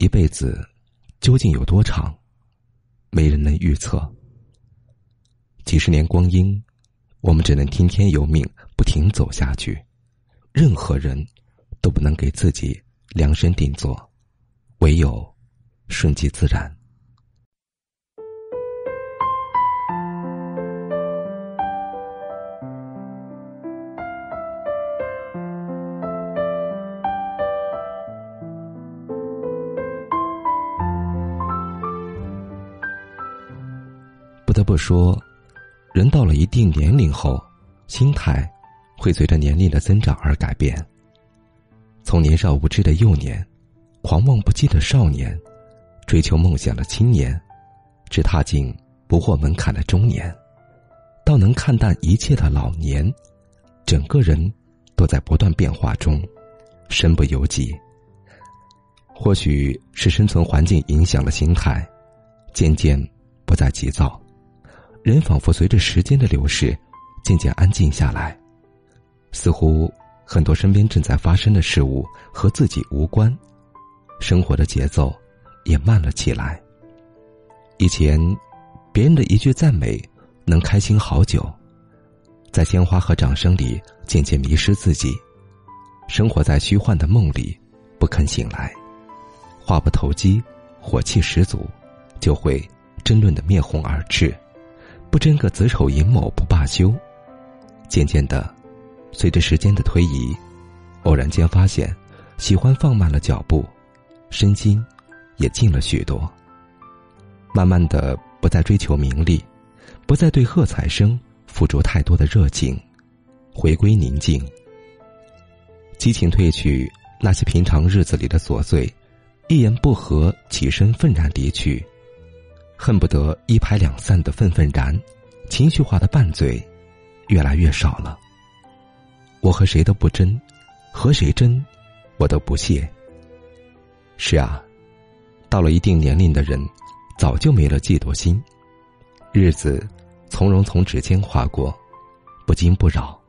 一辈子究竟有多长？没人能预测。几十年光阴，我们只能听天由命，不停走下去。任何人都不能给自己量身定做，唯有顺其自然。不得不说，人到了一定年龄后，心态会随着年龄的增长而改变。从年少无知的幼年，狂妄不羁的少年，追求梦想的青年，至踏进不惑门槛的中年，到能看淡一切的老年，整个人都在不断变化中，身不由己。或许是生存环境影响了心态，渐渐不再急躁。人仿佛随着时间的流逝，渐渐安静下来，似乎很多身边正在发生的事物和自己无关，生活的节奏也慢了起来。以前，别人的一句赞美能开心好久，在鲜花和掌声里渐渐迷失自己，生活在虚幻的梦里，不肯醒来，话不投机，火气十足，就会争论的面红耳赤。不争个子丑寅卯不罢休，渐渐的，随着时间的推移，偶然间发现，喜欢放慢了脚步，身心也静了许多。慢慢的，不再追求名利，不再对喝彩声付出太多的热情，回归宁静。激情褪去，那些平常日子里的琐碎，一言不合起身愤然离去。恨不得一拍两散的愤愤然，情绪化的拌嘴，越来越少了。我和谁都不争，和谁争，我都不屑。是啊，到了一定年龄的人，早就没了嫉妒心，日子从容从指尖划过，不惊不扰，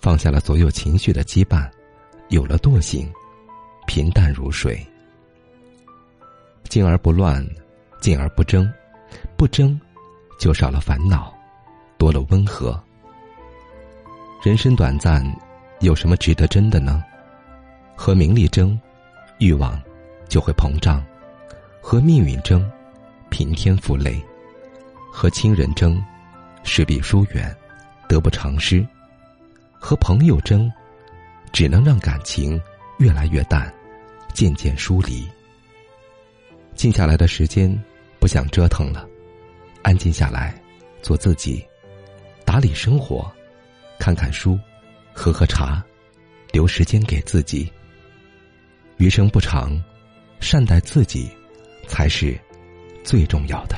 放下了所有情绪的羁绊，有了惰性，平淡如水，静而不乱。静而不争，不争，就少了烦恼，多了温和。人生短暂，有什么值得争的呢？和名利争，欲望就会膨胀；和命运争，平添负累；和亲人争，势必疏远，得不偿失；和朋友争，只能让感情越来越淡，渐渐疏离。静下来的时间，不想折腾了，安静下来，做自己，打理生活，看看书，喝喝茶，留时间给自己。余生不长，善待自己，才是最重要的。